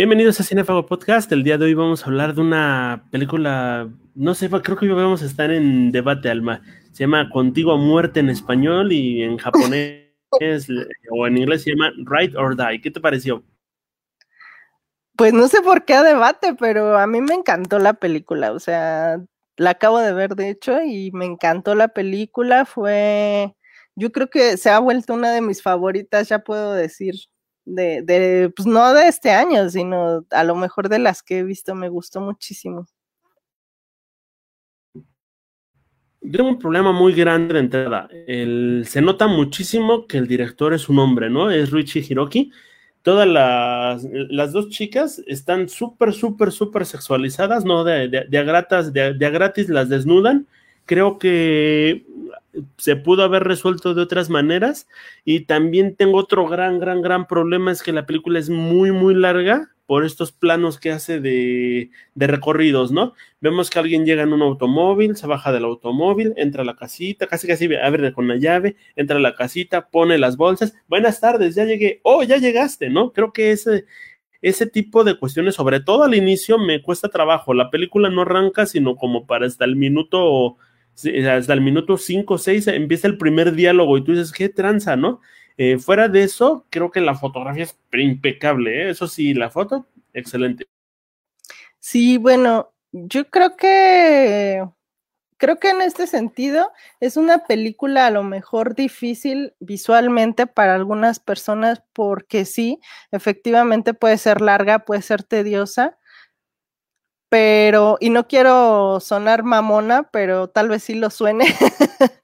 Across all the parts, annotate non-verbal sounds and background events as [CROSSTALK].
Bienvenidos a Cinefago Podcast. El día de hoy vamos a hablar de una película, no sé, creo que hoy vamos a estar en debate, Alma. Se llama Contigo a muerte en español y en japonés o en inglés se llama Ride or Die. ¿Qué te pareció? Pues no sé por qué a debate, pero a mí me encantó la película. O sea, la acabo de ver de hecho y me encantó la película. Fue, yo creo que se ha vuelto una de mis favoritas, ya puedo decir de, de, pues no de este año, sino a lo mejor de las que he visto, me gustó muchísimo. tengo un problema muy grande de entrada. El, se nota muchísimo que el director es un hombre, ¿no? Es Ruichi Hiroki. Todas las, las dos chicas están súper, súper, súper sexualizadas, ¿no? De, de, de, a de a gratis las desnudan. Creo que se pudo haber resuelto de otras maneras. Y también tengo otro gran, gran, gran problema, es que la película es muy, muy larga por estos planos que hace de, de, recorridos, ¿no? Vemos que alguien llega en un automóvil, se baja del automóvil, entra a la casita, casi casi abre con la llave, entra a la casita, pone las bolsas, buenas tardes, ya llegué, oh, ya llegaste, ¿no? Creo que ese, ese tipo de cuestiones, sobre todo al inicio, me cuesta trabajo. La película no arranca, sino como para hasta el minuto hasta el minuto 5 o 6 empieza el primer diálogo y tú dices, qué tranza, ¿no? Eh, fuera de eso, creo que la fotografía es impecable, ¿eh? eso sí, la foto, excelente. Sí, bueno, yo creo que creo que en este sentido es una película a lo mejor difícil visualmente para algunas personas porque sí, efectivamente puede ser larga, puede ser tediosa, pero, y no quiero sonar mamona, pero tal vez sí lo suene, [LAUGHS]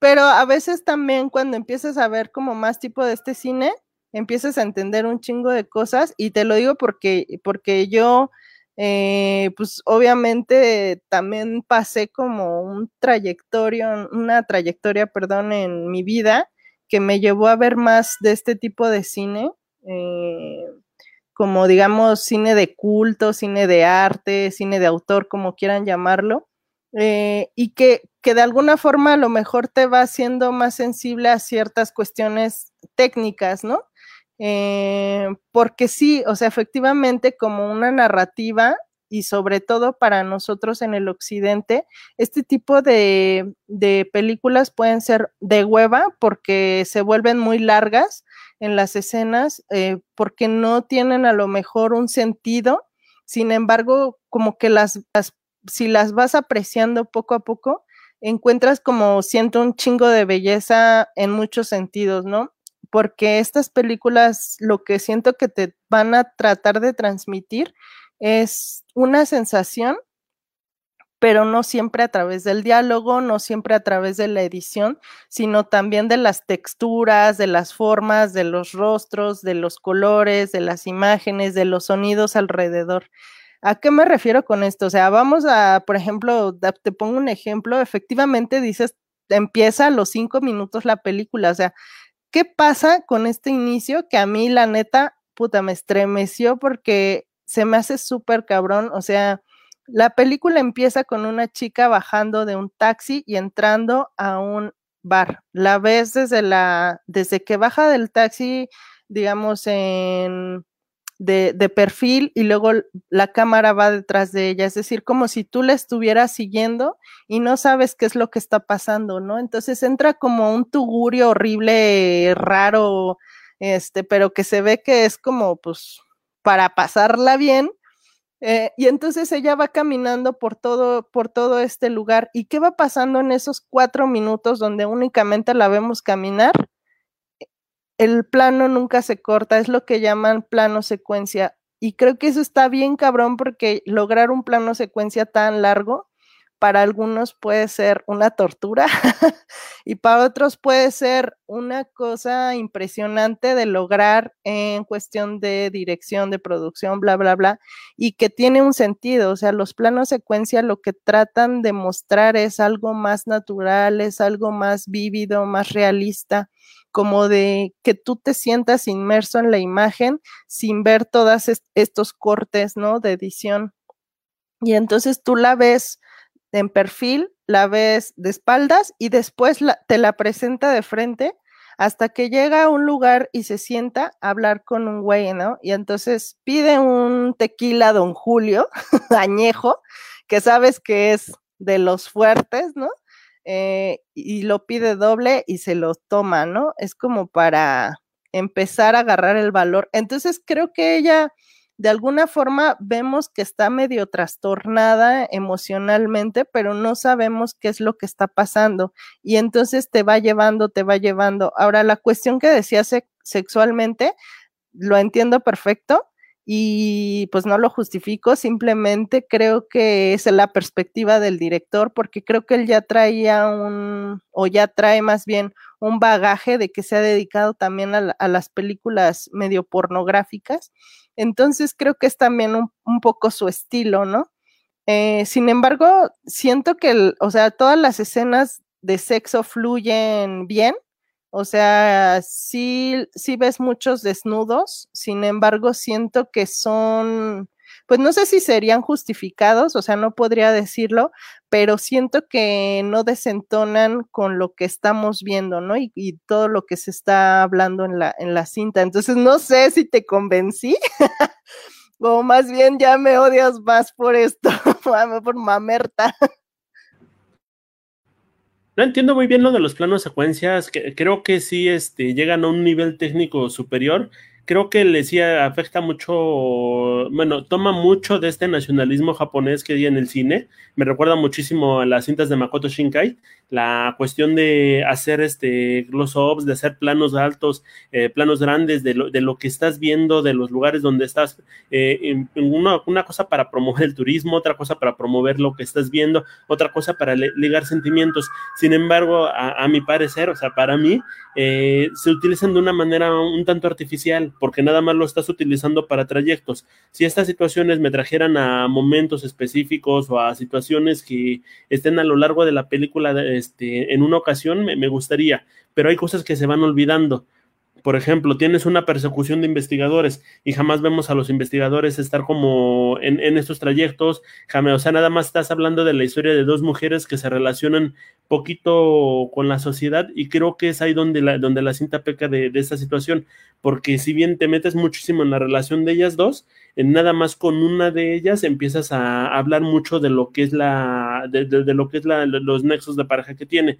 pero a veces también cuando empiezas a ver como más tipo de este cine, empiezas a entender un chingo de cosas y te lo digo porque, porque yo, eh, pues obviamente también pasé como un trayectorio, una trayectoria, perdón, en mi vida que me llevó a ver más de este tipo de cine. Eh, como digamos cine de culto, cine de arte, cine de autor, como quieran llamarlo, eh, y que, que, de alguna forma a lo mejor te va haciendo más sensible a ciertas cuestiones técnicas, ¿no? Eh, porque sí, o sea, efectivamente como una narrativa y sobre todo para nosotros en el occidente, este tipo de, de películas pueden ser de hueva porque se vuelven muy largas en las escenas eh, porque no tienen a lo mejor un sentido. Sin embargo, como que las, las, si las vas apreciando poco a poco, encuentras como siento un chingo de belleza en muchos sentidos, ¿no? Porque estas películas lo que siento que te van a tratar de transmitir es una sensación pero no siempre a través del diálogo, no siempre a través de la edición, sino también de las texturas, de las formas, de los rostros, de los colores, de las imágenes, de los sonidos alrededor. ¿A qué me refiero con esto? O sea, vamos a, por ejemplo, te pongo un ejemplo, efectivamente dices, empieza a los cinco minutos la película, o sea, ¿qué pasa con este inicio que a mí la neta, puta, me estremeció porque se me hace súper cabrón, o sea, la película empieza con una chica bajando de un taxi y entrando a un bar. La ves desde la, desde que baja del taxi, digamos, en de, de, perfil y luego la cámara va detrás de ella, es decir, como si tú la estuvieras siguiendo y no sabes qué es lo que está pasando, ¿no? Entonces entra como un tugurio horrible, raro, este, pero que se ve que es como, pues, para pasarla bien, eh, y entonces ella va caminando por todo, por todo este lugar. ¿Y qué va pasando en esos cuatro minutos donde únicamente la vemos caminar? El plano nunca se corta, es lo que llaman plano secuencia. Y creo que eso está bien cabrón porque lograr un plano secuencia tan largo para algunos puede ser una tortura [LAUGHS] y para otros puede ser una cosa impresionante de lograr en cuestión de dirección, de producción, bla, bla, bla, y que tiene un sentido. O sea, los planos secuencia lo que tratan de mostrar es algo más natural, es algo más vívido, más realista como de que tú te sientas inmerso en la imagen sin ver todos estos cortes, ¿no? De edición. Y entonces tú la ves en perfil, la ves de espaldas y después te la presenta de frente, hasta que llega a un lugar y se sienta a hablar con un güey, ¿no? Y entonces pide un tequila Don Julio, [LAUGHS] añejo, que sabes que es de los fuertes, ¿no? Eh, y lo pide doble y se lo toma, ¿no? Es como para empezar a agarrar el valor. Entonces creo que ella de alguna forma vemos que está medio trastornada emocionalmente, pero no sabemos qué es lo que está pasando. Y entonces te va llevando, te va llevando. Ahora, la cuestión que decía sexualmente, lo entiendo perfecto y pues no lo justifico, simplemente creo que es la perspectiva del director, porque creo que él ya traía un, o ya trae más bien un bagaje de que se ha dedicado también a, las películas medio pornográficas entonces creo que es también un, poco su estilo, ¿no? Eh, sin embargo, siento que, o sea, todas las escenas de sexo fluyen bien. O sea, sí, sí ves muchos desnudos, sin embargo, siento que son pues no sé si serían justificados, o sea, no podría decirlo, pero siento que no desentonan con lo que estamos viendo, ¿no? Y, todo lo que se está hablando en la, en la cinta. Entonces, no sé si te convencí. [LAUGHS] o más bien ya me odias más por esto, [LAUGHS] por mamerta. No entiendo muy bien lo de los planos secuencias, creo que sí este, llegan a un nivel técnico superior creo que le decía, afecta mucho, bueno, toma mucho de este nacionalismo japonés que hay en el cine. Me recuerda muchísimo a las cintas de Makoto Shinkai, la cuestión de hacer este close-ups, de hacer planos altos, eh, planos grandes de lo, de lo, que estás viendo, de los lugares donde estás. Eh, una, una, cosa para promover el turismo, otra cosa para promover lo que estás viendo, otra cosa para ligar sentimientos. Sin embargo, a, mi parecer, o sea, para mí, eh, se utilizan de una manera un tanto artificial porque nada más lo estás utilizando para trayectos. Si estas situaciones me trajeran a momentos específicos o a situaciones que estén a lo largo de la película este, en una ocasión, me gustaría, pero hay cosas que se van olvidando. Por ejemplo, tienes una persecución de investigadores y jamás vemos a los investigadores estar como en, estos trayectos, jamás, o sea, nada más estás hablando de la historia de dos mujeres que se relacionan poquito con la sociedad y creo que es ahí donde la, donde la cinta peca de, esta situación, porque si bien te metes muchísimo en la relación de ellas dos, en nada más con una de ellas empiezas a hablar mucho de lo que es la, de, de lo que es la, los nexos de pareja que tiene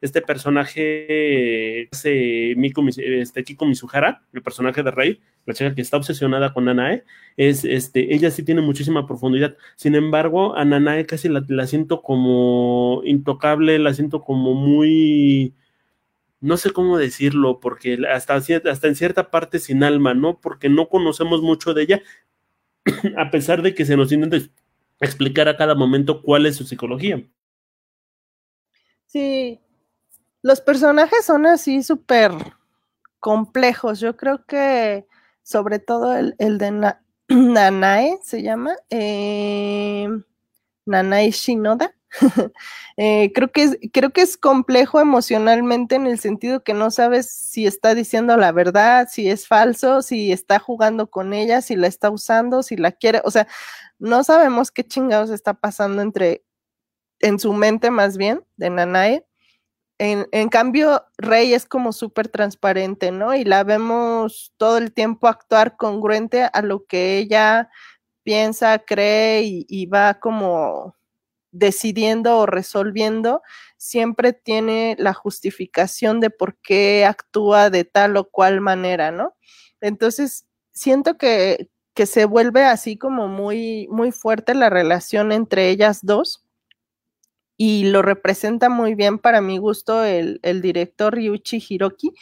este personaje, ese Miku, este Kiko Mizuhara, el personaje de Rey, la chica que está obsesionada con Nanae, es, este, ella sí tiene muchísima profundidad. Sin embargo, a Nanae casi la, la siento como intocable, la siento como muy, no sé cómo decirlo, porque hasta, hasta en cierta parte sin alma, ¿no? Porque no conocemos mucho de ella, [CLEARS THROAT] a pesar de que se nos intenta explicar a cada momento cuál es su psicología. Sí, los personajes son así súper complejos. Yo creo que sobre todo el, de [CLEARS THROAT] Nanae se llama, eh, Nanae Shinoda. [LAUGHS] Eh, creo, que es, creo que es complejo emocionalmente en el sentido que no sabes si está diciendo la verdad, si es falso, si está jugando con ella, si la está usando, si la quiere. O sea, no sabemos qué chingados está pasando entre, en su mente más bien, de Nanae. En, cambio, Rey es como súper transparente, ¿no? Y la vemos todo el tiempo actuar congruente a lo que ella piensa, cree y, va como decidiendo o resolviendo, siempre tiene la justificación de por qué actúa de tal o cual manera, ¿no? Entonces, siento que, que se vuelve así como muy, muy fuerte la relación entre ellas dos y lo representa muy bien para mi gusto el, director Ryuichi Hiroki,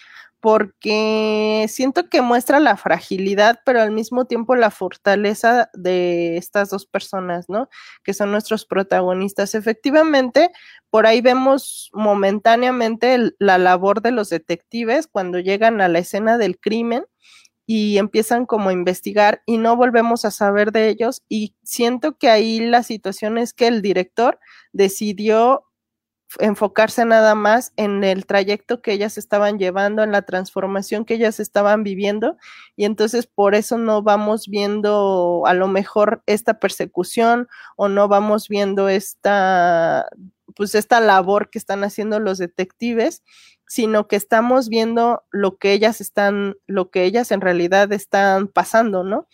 porque siento que muestra la fragilidad, pero al mismo tiempo la fortaleza de estas dos personas, ¿no? Que son nuestros protagonistas. Efectivamente, por ahí vemos momentáneamente la labor de los detectives cuando llegan a la escena del crimen y empiezan como a investigar y no volvemos a saber de ellos. Y siento que ahí la situación es que el director decidió enfocarse nada más en el trayecto que ellas estaban llevando, en la transformación que ellas estaban viviendo, y entonces por eso no vamos viendo a lo mejor esta persecución o no vamos viendo esta, pues esta labor que están haciendo los detectives, sino que estamos viendo lo que ellas están, lo que ellas en realidad están pasando, ¿no?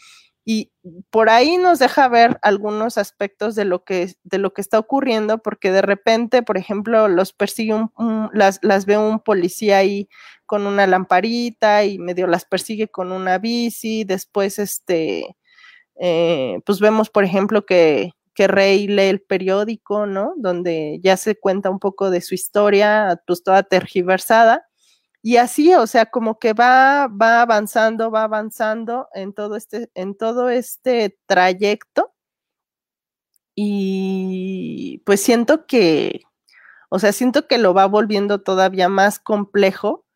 Y por ahí nos deja ver algunos aspectos de lo que, de lo que está ocurriendo, porque de repente, por ejemplo, los persigue un, las, las ve un policía ahí con una lamparita y medio las persigue con una bici, después este, eh, pues vemos, por ejemplo, que, que Rey lee el periódico, ¿no? Donde ya se cuenta un poco de su historia, pues toda tergiversada y así, o sea, como que va, va avanzando, va avanzando en todo este, en todo este trayecto. Y pues siento que, o sea, siento que lo va volviendo todavía más complejo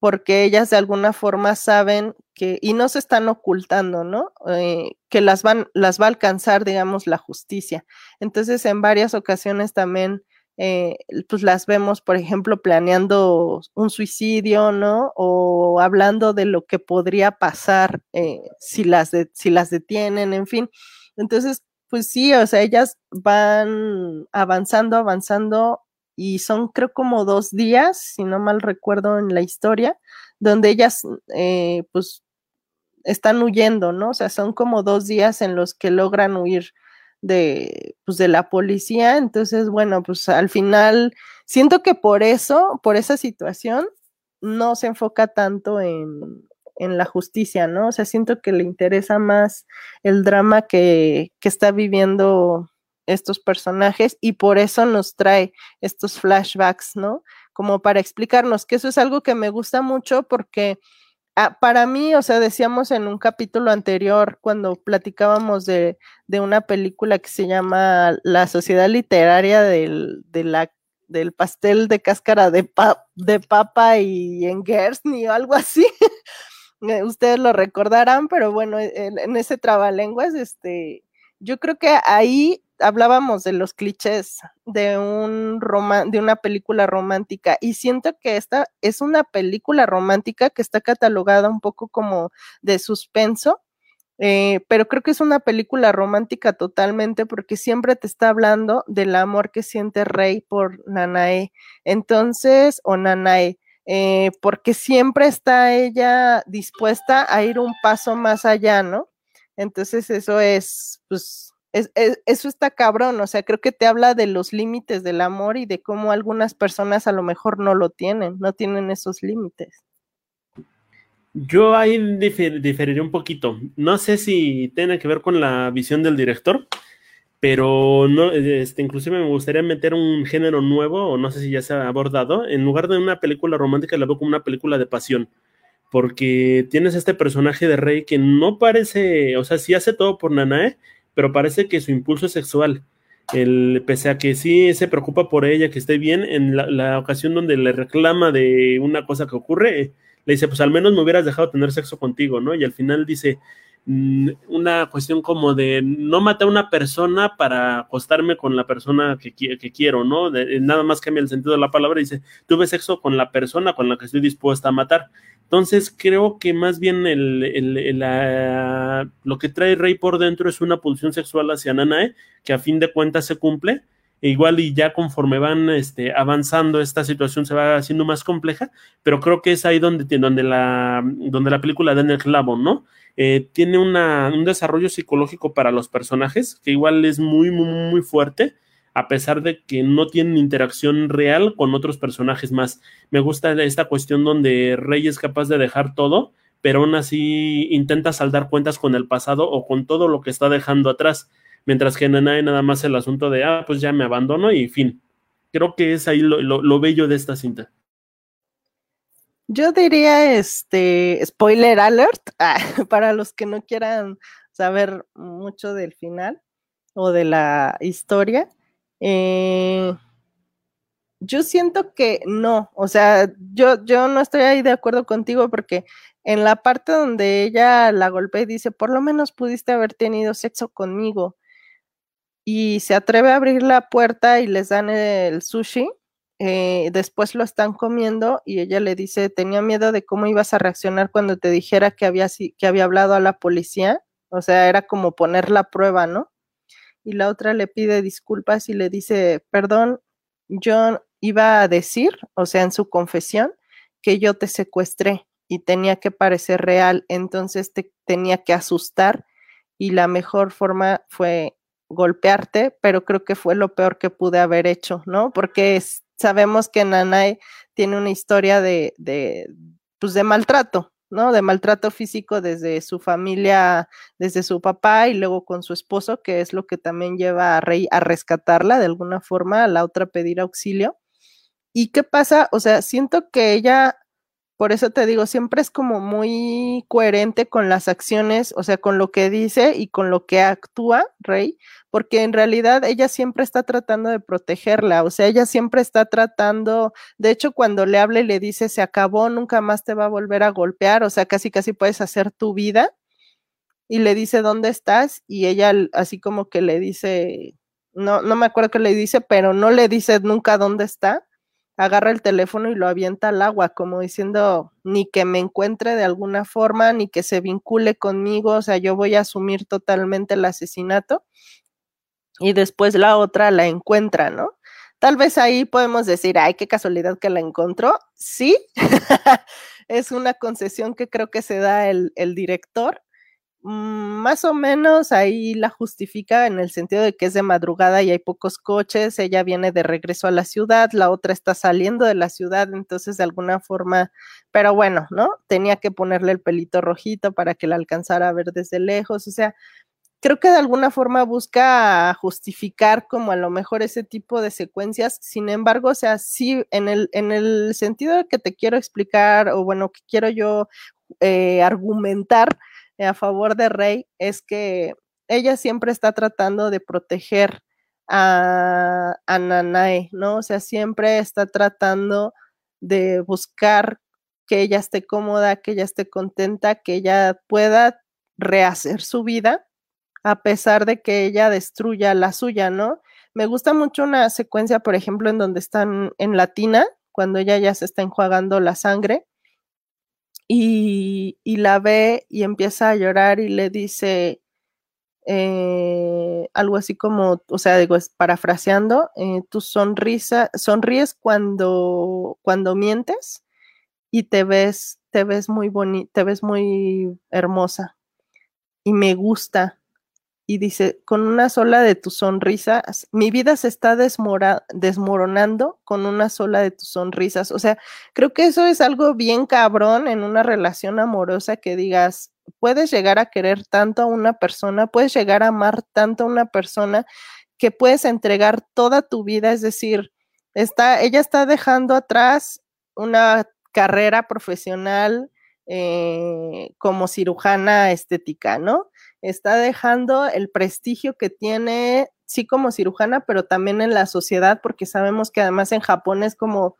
porque ellas de alguna forma saben que, y no se están ocultando, ¿no? Eh, que las van, las va a alcanzar, digamos, la justicia. Entonces, en varias ocasiones también eh, pues las vemos, por ejemplo, planeando un suicidio, ¿no? O hablando de lo que podría pasar eh, si, las si las detienen, en fin. Entonces, pues sí, o sea, ellas van avanzando, avanzando y son creo como dos días, si no mal recuerdo en la historia, donde ellas eh, pues están huyendo, ¿no? O sea, son como dos días en los que logran huir de, pues, de la policía. Entonces, bueno, pues al final siento que por eso, por esa situación, no se enfoca tanto en, en la justicia, ¿no? O sea, siento que le interesa más el drama que, que está viviendo estos personajes y por eso nos trae estos flashbacks, ¿no? Como para explicarnos que eso es algo que me gusta mucho porque Ah, para mí, o sea, decíamos en un capítulo anterior, cuando platicábamos de, una película que se llama La Sociedad Literaria del, de del pastel de cáscara de, de papa y en Gersny o algo así. [LAUGHS] Eh, ustedes lo recordarán, pero bueno, en, en ese trabalenguas, este, yo creo que ahí hablábamos de los clichés de un de una película romántica y siento que esta es una película romántica que está catalogada un poco como de suspenso, eh, pero creo que es una película romántica totalmente porque siempre te está hablando del amor que siente Rey por Nanae. Entonces, o Nanae, eh, porque siempre está ella dispuesta a ir un paso más allá, ¿no? Entonces eso es, pues, eso está cabrón, o sea, creo que te habla de los límites del amor y de cómo algunas personas a lo mejor no lo tienen, no tienen esos límites. Yo ahí diferiría un poquito. No sé si tiene que ver con la visión del director, pero no, este, inclusive me gustaría meter un género nuevo, o no sé si ya se ha abordado. En lugar de una película romántica, la veo como una película de pasión. Porque tienes este personaje de Rey que no parece, o sea, sí hace todo por Nanae, pero parece que su impulso es sexual. El, pese a que sí se preocupa por ella, que esté bien, en la, ocasión donde le reclama de una cosa que ocurre, le dice, pues al menos me hubieras dejado tener sexo contigo, ¿no? Y al final dice, una cuestión como de no maté a una persona para acostarme con la persona que, que quiero, ¿no? nada más cambia el sentido de la palabra, dice, tuve sexo con la persona con la que estoy dispuesta a matar. Entonces creo que más bien lo que trae Rey por dentro es una pulsión sexual hacia Nanae, que a fin de cuentas se cumple. E igual y ya conforme van este, avanzando esta situación se va haciendo más compleja, pero creo que es ahí donde, donde, la, donde la película da en el clavo, ¿no? Eh, tiene un desarrollo psicológico para los personajes que igual es muy, muy, muy fuerte a pesar de que no tienen interacción real con otros personajes más. Me gusta esta cuestión donde Rey es capaz de dejar todo, pero aún así intenta saldar cuentas con el pasado o con todo lo que está dejando atrás, mientras que Nanae nada más el asunto de, ah, pues ya me abandono y fin. Creo que es ahí lo, bello de esta cinta. Yo diría, este, spoiler alert, [LAUGHS] para los que no quieran saber mucho del final o de la historia. Eh, yo siento que no, o sea, yo, yo no estoy ahí de acuerdo contigo porque en la parte donde ella la golpea y dice, por lo menos pudiste haber tenido sexo conmigo, y se atreve a abrir la puerta y les dan el sushi, eh, después lo están comiendo y ella le dice, tenía miedo de cómo ibas a reaccionar cuando te dijera que había, que había hablado a la policía. O sea, era como poner la prueba, ¿no? Y la otra le pide disculpas y le dice, perdón, yo iba a decir, o sea, en su confesión, que yo te secuestré y tenía que parecer real, entonces te tenía que asustar y la mejor forma fue golpearte, pero creo que fue lo peor que pude haber hecho, ¿no? Porque sabemos que Nanay tiene una historia de, de, pues de maltrato, ¿no? De maltrato físico desde su familia, desde su papá y luego con su esposo, que es lo que también lleva a Rey a rescatarla de alguna forma, a la otra pedir auxilio. ¿Y qué pasa? O sea, siento que ella por eso te digo, siempre es como muy coherente con las acciones, o sea, con lo que dice y con lo que actúa Rey, porque en realidad ella siempre está tratando de protegerla, o sea, ella siempre está tratando, de hecho, cuando le habla y le dice, se acabó, nunca más te va a volver a golpear, o sea, casi casi puedes hacer tu vida, y le dice, ¿dónde estás? Y ella así como que le dice, no, no me acuerdo qué le dice, pero no le dice nunca dónde está agarra el teléfono y lo avienta al agua, como diciendo, ni que me encuentre de alguna forma, ni que se vincule conmigo, o sea, yo voy a asumir totalmente el asesinato. Y después la otra la encuentra, ¿no? Tal vez ahí podemos decir, ay, qué casualidad que la encontró. Sí, [LAUGHS] es una concesión que creo que se da el, el director, más o menos ahí la justifica en el sentido de que es de madrugada y hay pocos coches, ella viene de regreso a la ciudad, la otra está saliendo de la ciudad, entonces de alguna forma, pero bueno, ¿no? Tenía que ponerle el pelito rojito para que la alcanzara a ver desde lejos, o sea, creo que de alguna forma busca justificar como a lo mejor ese tipo de secuencias, sin embargo, o sea, sí, en el, en el sentido que te quiero explicar, o bueno, que quiero yo eh, argumentar, a favor de Rey es que ella siempre está tratando de proteger a, a Nanae, ¿no? O sea, siempre está tratando de buscar que ella esté cómoda, que ella esté contenta, que ella pueda rehacer su vida a pesar de que ella destruya la suya, ¿no? Me gusta mucho una secuencia, por ejemplo, en donde están en Latina, cuando ella ya se está enjuagando la sangre y, la ve y empieza a llorar y le dice eh, algo así como, o sea, digo, es parafraseando, eh, tu sonrisa, sonríes cuando, cuando mientes y te ves, te ves muy bonita, te ves muy hermosa y me gusta y dice, con una sola de tus sonrisas, mi vida se está desmoronando con una sola de tus sonrisas. O sea, creo que eso es algo bien cabrón en una relación amorosa que digas, puedes llegar a querer tanto a una persona, puedes llegar a amar tanto a una persona que puedes entregar toda tu vida, es decir, está, ella está dejando atrás una carrera profesional eh, como cirujana estética, ¿no? Está dejando el prestigio que tiene, sí como cirujana, pero también en la sociedad, porque sabemos que además en Japón es como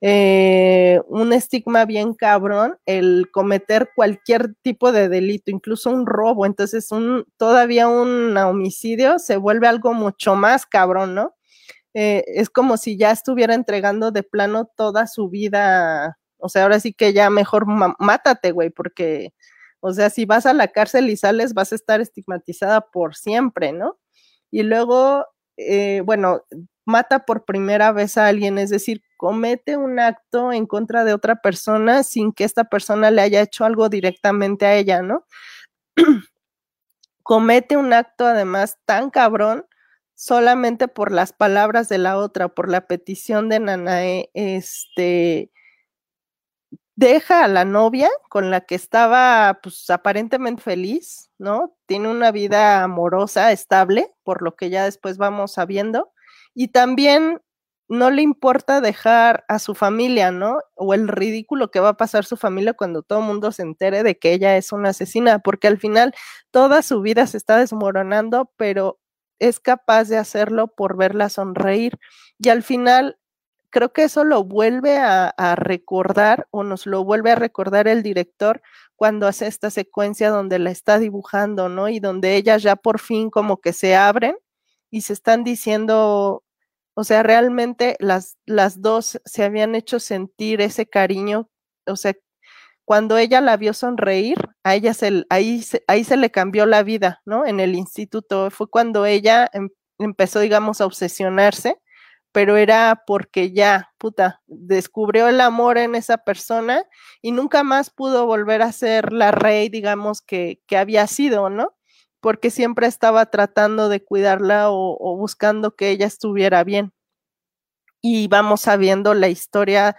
eh, un estigma bien cabrón el cometer cualquier tipo de delito, incluso un robo. Entonces, un, todavía un homicidio se vuelve algo mucho más cabrón, ¿no? Eh, es como si ya estuviera entregando de plano toda su vida. O sea, ahora sí que ya mejor mátate, güey, porque o sea, si vas a la cárcel y sales, vas a estar estigmatizada por siempre, ¿no? Y luego, eh, bueno, mata por primera vez a alguien, es decir, comete un acto en contra de otra persona sin que esta persona le haya hecho algo directamente a ella, ¿no? [CLEARS THROAT] comete un acto además tan cabrón solamente por las palabras de la otra, por la petición de Nanae, este, deja a la novia con la que estaba pues aparentemente feliz, ¿no? Tiene una vida amorosa, estable, por lo que ya después vamos sabiendo, y también no le importa dejar a su familia, ¿no? O el ridículo que va a pasar su familia cuando todo el mundo se entere de que ella es una asesina, porque al final toda su vida se está desmoronando, pero es capaz de hacerlo por verla sonreír. Y al final creo que eso lo vuelve a, recordar o nos lo vuelve a recordar el director cuando hace esta secuencia donde la está dibujando, ¿no? Y donde ellas ya por fin como que se abren y se están diciendo, O sea, realmente las, las dos se habían hecho sentir ese cariño, o sea, cuando ella la vio sonreír, a ella se, ahí, ahí se le cambió la vida, ¿no? En el instituto. Fue cuando ella em, empezó, digamos, a obsesionarse, pero era porque ya, puta, descubrió el amor en esa persona y nunca más pudo volver a ser la rey, digamos, que, que había sido, ¿no? Porque siempre estaba tratando de cuidarla o, buscando que ella estuviera bien. Y vamos sabiendo la historia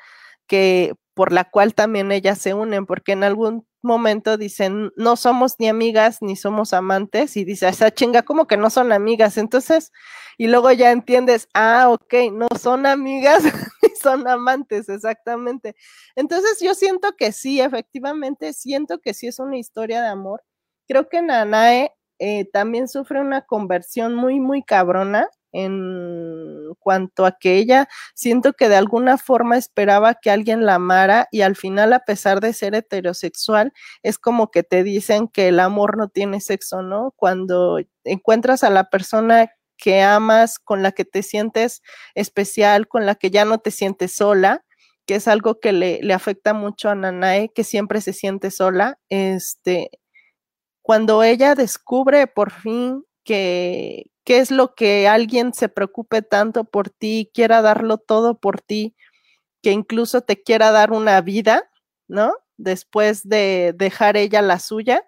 que por la cual también ellas se unen, porque en algún momento dicen, no somos ni amigas ni somos amantes, y dice, esa chinga, como que no son amigas. Entonces, y luego ya entiendes, ah, ok, no son amigas [LAUGHS] ni son amantes, exactamente. Entonces, yo siento que sí, efectivamente, siento que sí es una historia de amor. Creo que Nanae eh, también sufre una conversión muy, muy cabrona en cuanto a que ella siento que de alguna forma esperaba que alguien la amara y al final a pesar de ser heterosexual es como que te dicen que el amor no tiene sexo, ¿no? Cuando encuentras a la persona que amas, con la que te sientes especial, con la que ya no te sientes sola, que es algo que le, le afecta mucho a Nanae, que siempre se siente sola, este, cuando ella descubre por fin que, qué es lo que alguien se preocupe tanto por ti, quiera darlo todo por ti, que incluso te quiera dar una vida, ¿no? Después de dejar ella la suya.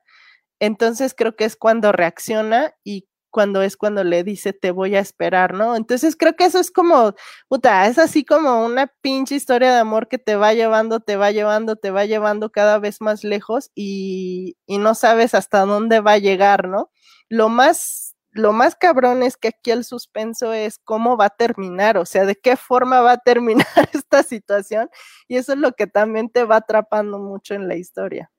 Entonces creo que es cuando reacciona y cuando es cuando le dice te voy a esperar, ¿no? Entonces creo que eso es como, puta, es así como una pinche historia de amor que te va llevando, te va llevando, te va llevando cada vez más lejos y, y no sabes hasta dónde va a llegar, ¿no? Lo más lo más cabrón es que aquí el suspenso es cómo va a terminar, o sea, de qué forma va a terminar [LAUGHS] esta situación y eso es lo que también te va atrapando mucho en la historia.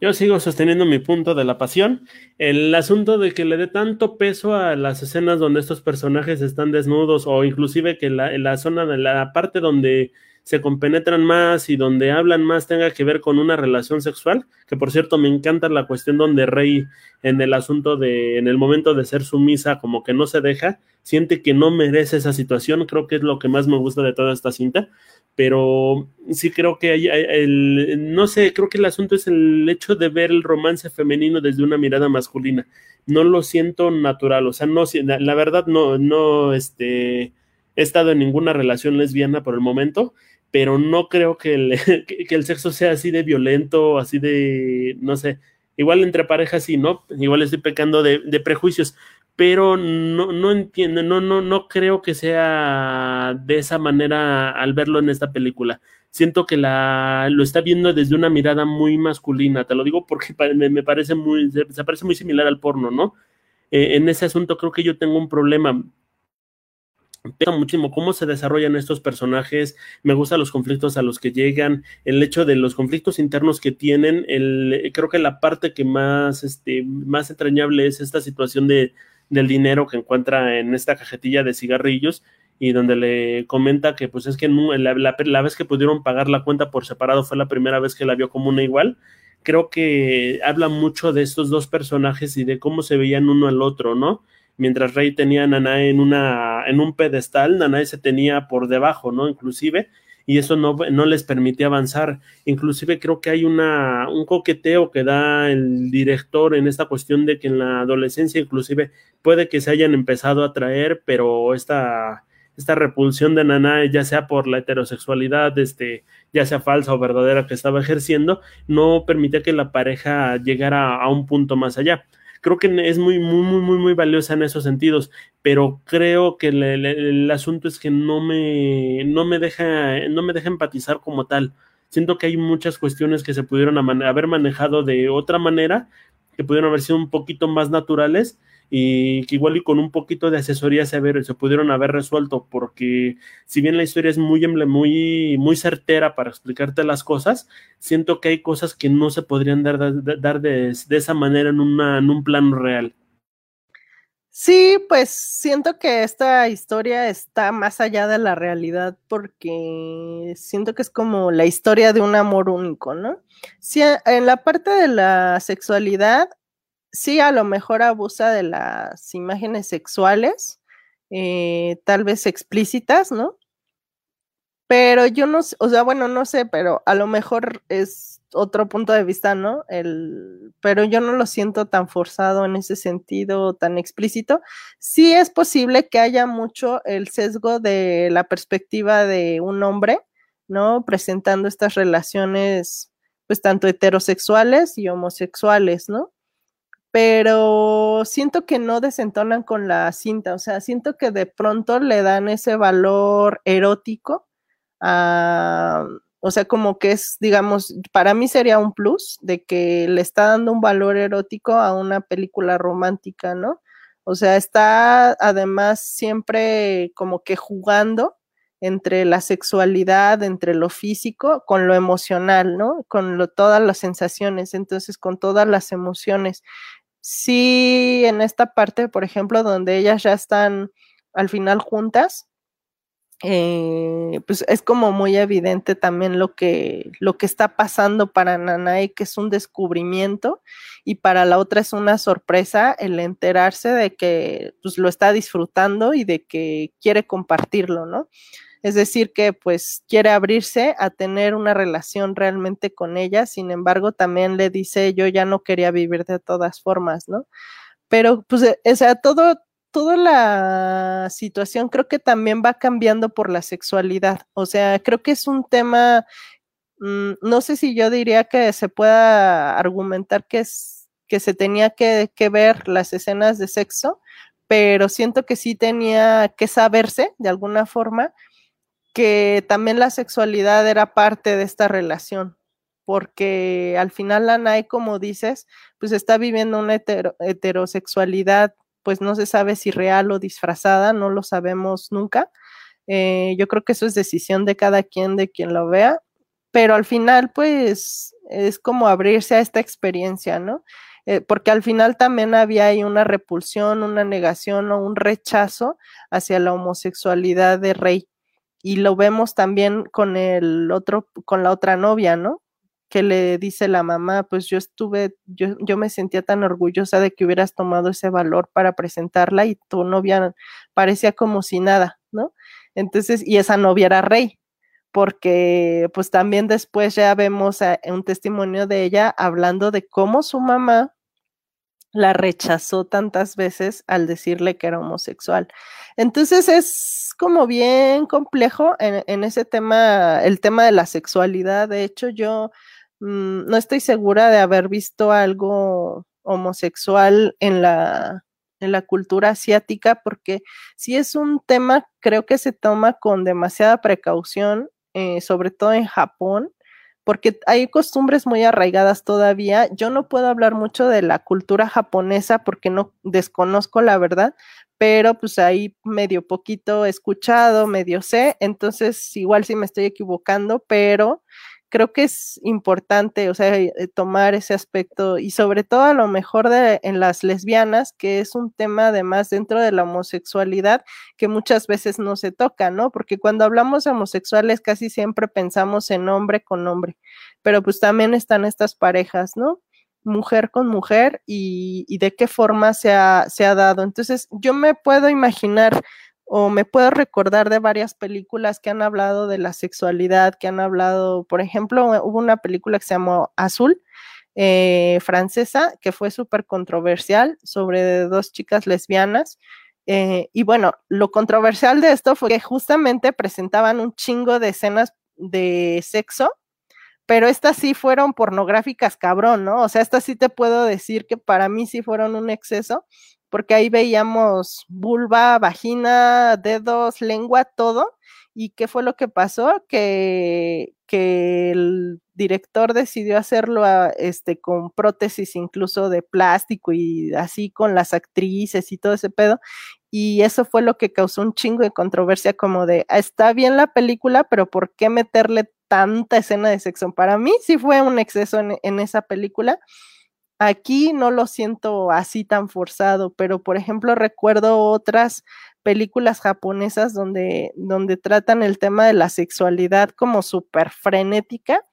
Yo sigo sosteniendo mi punto de la pasión. El asunto de que le dé tanto peso a las escenas donde estos personajes están desnudos o inclusive que la, la zona de la parte donde se compenetran más y donde hablan más tenga que ver con una relación sexual, que por cierto me encanta la cuestión donde Rey en el asunto de, en el momento de ser sumisa, como que no se deja, siente que no merece esa situación, creo que es lo que más me gusta de toda esta cinta, pero sí creo que hay, el, no sé, creo que el asunto es el hecho de ver el romance femenino desde una mirada masculina, no lo siento natural, o sea, no, la, la verdad no, no, este, he estado en ninguna relación lesbiana por el momento, pero no creo que el, [LAUGHS] que el sexo sea así de violento, así de, no sé, igual entre parejas sí, ¿no? Igual estoy pecando de, prejuicios, pero no, no entiendo, no, no, no creo que sea de esa manera al verlo en esta película. Siento que la, lo está viendo desde una mirada muy masculina, te lo digo porque me, me parece muy, se, parece muy similar al porno, ¿no? Eh, en ese asunto creo que yo tengo un problema muchísimo cómo se desarrollan estos personajes, me gustan los conflictos a los que llegan, el hecho de los conflictos internos que tienen, el, creo que la parte que más, este, más entrañable es esta situación de, del dinero que encuentra en esta cajetilla de cigarrillos y donde le comenta que pues es que la, la, la vez que pudieron pagar la cuenta por separado fue la primera vez que la vio como una igual, creo que habla mucho de estos dos personajes y de cómo se veían uno al otro, ¿no? Mientras Rey tenía a Nanae en, una, en un pedestal, Nanae se tenía por debajo, ¿no? Inclusive, y eso no, no les permitía avanzar. Inclusive creo que hay una, un coqueteo que da el director en esta cuestión de que en la adolescencia inclusive puede que se hayan empezado a traer, pero esta, esta repulsión de Nanae, ya sea por la heterosexualidad, este, ya sea falsa o verdadera que estaba ejerciendo, no permitía que la pareja llegara a un punto más allá creo que es muy, muy, muy, muy, muy valiosa en esos sentidos, pero creo que el, el, asunto es que no me, no me deja, no me deja empatizar como tal. Siento que hay muchas cuestiones que se pudieron haber manejado de otra manera, que pudieron haber sido un poquito más naturales y que igual y con un poquito de asesoría se, se pudieron haber resuelto, porque si bien la historia es muy, muy, muy certera para explicarte las cosas, siento que hay cosas que no se podrían dar, dar de, de esa manera en, en un plano real. Sí, pues siento que esta historia está más allá de la realidad porque siento que es como la historia de un amor único, ¿no? Sí, en la parte de la sexualidad sí a lo mejor abusa de las imágenes sexuales, eh, tal vez explícitas, ¿no? Pero yo no sé, o sea, bueno, no sé, pero a lo mejor es otro punto de vista, ¿no? El, pero yo no lo siento tan forzado en ese sentido, tan explícito. Sí es posible que haya mucho el sesgo de la perspectiva de un hombre, ¿no? Presentando estas relaciones, pues tanto heterosexuales y homosexuales, ¿no? Pero siento que no desentonan con la cinta, o sea, siento que de pronto le dan ese valor erótico o sea, como que es, digamos, para mí sería un plus de que le está dando un valor erótico a una película romántica, ¿no? O sea, está además siempre como que jugando entre la sexualidad, entre lo físico, con lo emocional, ¿no? Con todas las sensaciones, entonces con todas las emociones. Sí, en esta parte, por ejemplo, donde ellas ya están al final juntas, eh, pues es como muy evidente también lo que, lo que está pasando para Nanae, que es un descubrimiento, y para la otra es una sorpresa el enterarse de que pues, lo está disfrutando y de que quiere compartirlo, ¿no? Es decir, que pues quiere abrirse a tener una relación realmente con ella, sin embargo, también le dice, yo ya no quería vivir de todas formas, ¿no? Pero pues, e, o sea, todo, toda la situación creo que también va cambiando por la sexualidad. O sea, creo que es un tema, mm, no sé si yo diría que se pueda argumentar que, que se tenía que, que ver las escenas de sexo, pero siento que sí tenía que saberse de alguna forma que también la sexualidad era parte de esta relación, porque al final la como dices, pues está viviendo una heterosexualidad pues no se sabe si real o disfrazada, no lo sabemos nunca. Eh, yo creo que eso es decisión de cada quien, de quien lo vea, pero al final, pues es como abrirse a esta experiencia, ¿no? Eh, porque al final también había ahí una repulsión, una negación o un rechazo hacia la homosexualidad de Rey. Y lo vemos también con el otro, con la otra novia, ¿no? que le dice la mamá, pues yo estuve, yo, yo me sentía tan orgullosa de que hubieras tomado ese valor para presentarla y tu novia parecía como si nada, ¿no? Entonces, y esa novia era rey, porque pues también después ya vemos un testimonio de ella hablando de cómo su mamá la rechazó tantas veces al decirle que era homosexual. Entonces es como bien complejo en, ese tema, el tema de la sexualidad. De hecho, yo Mm, no estoy segura de haber visto algo homosexual en la, en la cultura asiática, porque si es un tema, creo que se toma con demasiada precaución, eh, sobre todo en Japón, porque hay costumbres muy arraigadas todavía. Yo no puedo hablar mucho de la cultura japonesa porque no desconozco la verdad, pero pues ahí medio poquito escuchado, medio sé, entonces igual sí me estoy equivocando, pero creo que es importante, o sea, eh, tomar ese aspecto y sobre todo a lo mejor de, en las lesbianas, que es un tema además dentro de la homosexualidad que muchas veces no se toca, ¿no? Porque cuando hablamos de homosexuales casi siempre pensamos en hombre con hombre, pero pues también están estas parejas, ¿no? mujer con mujer y, y de qué forma se ha, se ha dado. Entonces, yo me puedo imaginar o me puedo recordar de varias películas que han hablado de la sexualidad, que han hablado, por ejemplo, hubo una película que se llamó Azul, eh, francesa, que fue súper controversial sobre dos chicas lesbianas. Eh, y bueno, lo controversial de esto fue que justamente presentaban un chingo de escenas de sexo, pero estas sí fueron pornográficas cabrón, ¿no? O sea, estas sí te puedo decir que para mí sí fueron un exceso porque ahí veíamos vulva, vagina, dedos, lengua, todo. ¿Y qué fue lo que pasó? Que, que el director decidió hacerlo este, con prótesis incluso de plástico y así con las actrices y todo ese pedo. Y eso fue lo que causó un chingo de controversia como de, ah, está bien la película, pero ¿por qué meterle tanta escena de sexo? Para mí sí fue un exceso en esa película Aquí no lo siento así tan forzado, pero por ejemplo recuerdo otras películas japonesas donde, donde tratan el tema de la sexualidad como súper frenética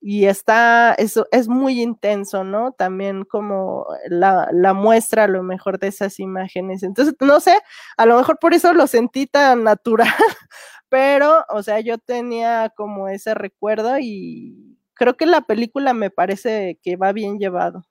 y está, eso es muy intenso, ¿no? También como la, la, muestra a lo mejor de esas imágenes. Entonces, no sé, a lo mejor por eso lo sentí tan natural, [LAUGHS] pero, o sea, yo tenía como ese recuerdo y creo que la película me parece que va bien llevado.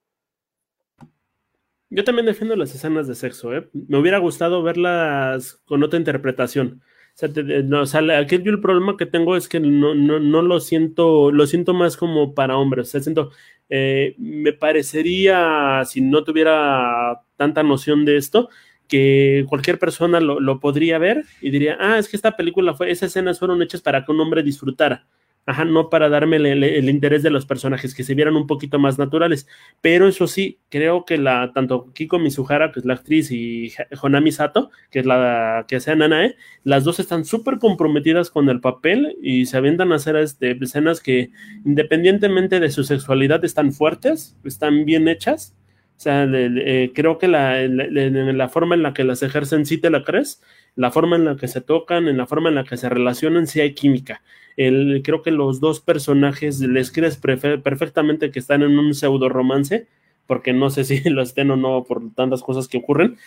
Yo también defiendo las escenas de sexo, ¿eh? Me hubiera gustado verlas con otra interpretación o sea, aquí yo el problema que tengo es que no, no, lo siento, lo siento más como para hombres. O sea, siento, eh, me parecería, si no tuviera tanta noción de esto, que cualquier persona lo, lo, podría ver y diría, ah, es que esta película fue, esas escenas fueron hechas para que un hombre disfrutara. Ajá, no para darme el, interés de los personajes, que se vieran un poquito más naturales. Pero eso sí, creo que la, tanto Kiko Mizuhara, que es la actriz, y Honami Sato, que es la que hace Nanae, las dos están súper comprometidas con el papel y se avientan a hacer este, escenas que, independientemente de su sexualidad, están fuertes, están bien hechas. O sea, eh, creo que la, la, forma en la que las ejercen sí te la crees, la forma en la que se tocan, en la forma en la que se relacionan, sí hay química. Creo que los dos personajes les crees perfectamente que están en un pseudo romance, porque no sé si [LAUGHS] lo estén o no por tantas cosas que ocurren,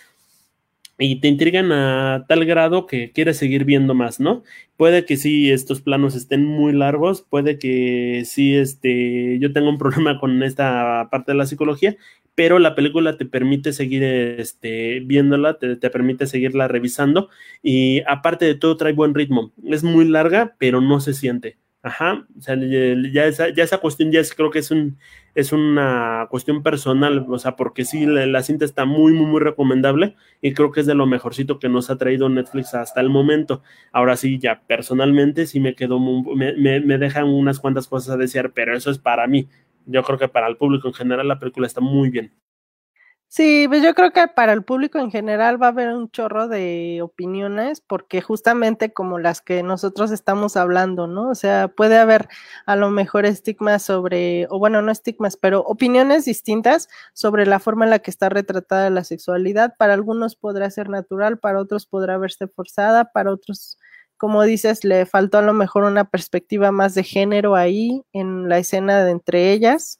y te intrigan a tal grado que quieres seguir viendo más, ¿no? Puede que sí estos planos estén muy largos, puede que sí este, yo tenga un [LAUGHS] problema con esta parte de la psicología, pero la película te permite seguir este, viéndola, te, permite seguirla revisando y aparte de todo trae buen ritmo. Es muy larga, pero no se siente. Ajá, o sea, ya esa, ya esa cuestión ya es, creo que es, un, es una cuestión personal, o sea, porque sí, la, cinta está muy, muy, muy recomendable y creo que es de lo mejorcito que nos ha traído Netflix hasta el momento. Ahora sí, ya personalmente sí me quedó, me, me, me dejan unas cuantas cosas a desear, pero eso es para mí yo creo que para el público en general la película está muy bien. Sí, pues yo creo que para el público en general va a haber un chorro de opiniones, porque justamente como las que nosotros estamos hablando, ¿no? O sea, puede haber a lo mejor estigmas sobre, o bueno, no estigmas, pero opiniones distintas sobre la forma en la que está retratada la sexualidad. Para algunos podrá ser natural, para otros podrá verse forzada, para otros como dices, le faltó a lo mejor una perspectiva más de género ahí en la escena de entre ellas.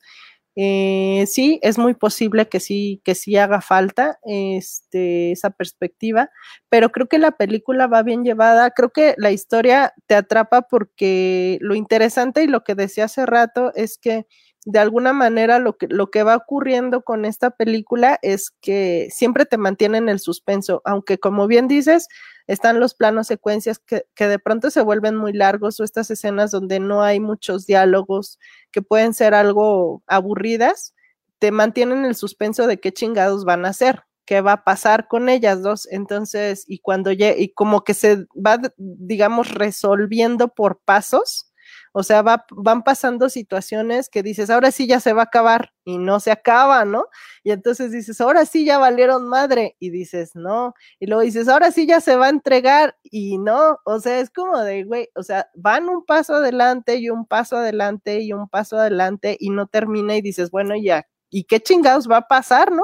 Eh, sí, es muy posible que sí, que sí haga falta este, esa perspectiva, pero creo que la película va bien llevada. Creo que la historia te atrapa porque lo interesante y lo que decía hace rato es que de alguna manera lo que, lo que va ocurriendo con esta película es que siempre te mantiene en el suspenso, aunque como bien dices, están los planos secuencias que, que, de pronto se vuelven muy largos o estas escenas donde no hay muchos diálogos que pueden ser algo aburridas, te mantienen el suspenso de qué chingados van a hacer, qué va a pasar con ellas dos. Entonces, y cuando y como que se va, digamos, resolviendo por pasos o sea, va, van pasando situaciones que dices, ahora sí ya se va a acabar y no se acaba, ¿no? Y entonces dices, ahora sí ya valieron madre y dices, no. Y luego dices, ahora sí ya se va a entregar y no. O sea, es como de, güey, o sea, van un paso adelante y un paso adelante y un paso adelante y no termina y dices, bueno, ya, ¿y qué chingados va a pasar, no?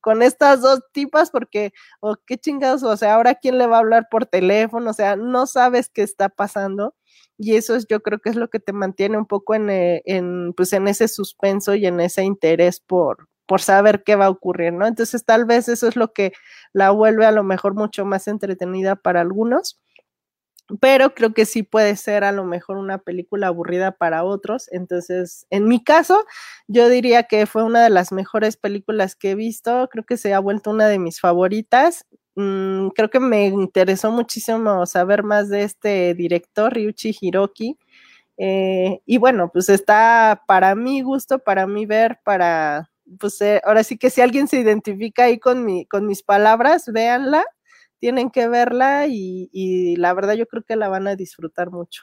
con estas dos tipas porque, o qué chingados, o sea, ahora quién le va a hablar por teléfono, o sea, no sabes qué está pasando y eso es, yo creo que es lo que te mantiene un poco en, eh, en, pues en ese suspenso y en ese interés por, por saber qué va a ocurrir, ¿no? Entonces tal vez eso es lo que la vuelve a lo mejor mucho más entretenida para algunos, pero creo que sí puede ser a lo mejor una película aburrida para otros. Entonces, en mi caso, yo diría que fue una de las mejores películas que he visto, creo que se ha vuelto una de mis favoritas Mm, creo que me interesó muchísimo saber más de este director, Ryuichi Hiroki. Eh, y bueno, pues está para mi gusto, para mí ver, para, pues eh, ahora sí que si alguien se identifica ahí con, mi, con mis palabras, véanla, tienen que verla y la verdad yo creo que la van a disfrutar mucho.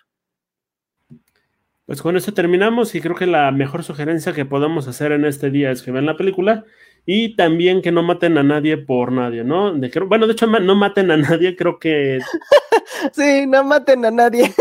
Pues con esto terminamos y creo que la mejor sugerencia que podemos hacer en este día es que vean la película y también que no maten a nadie por nadie, ¿no? De, bueno, de hecho, no maten a nadie, creo que... [LAUGHS] sí, no maten a nadie.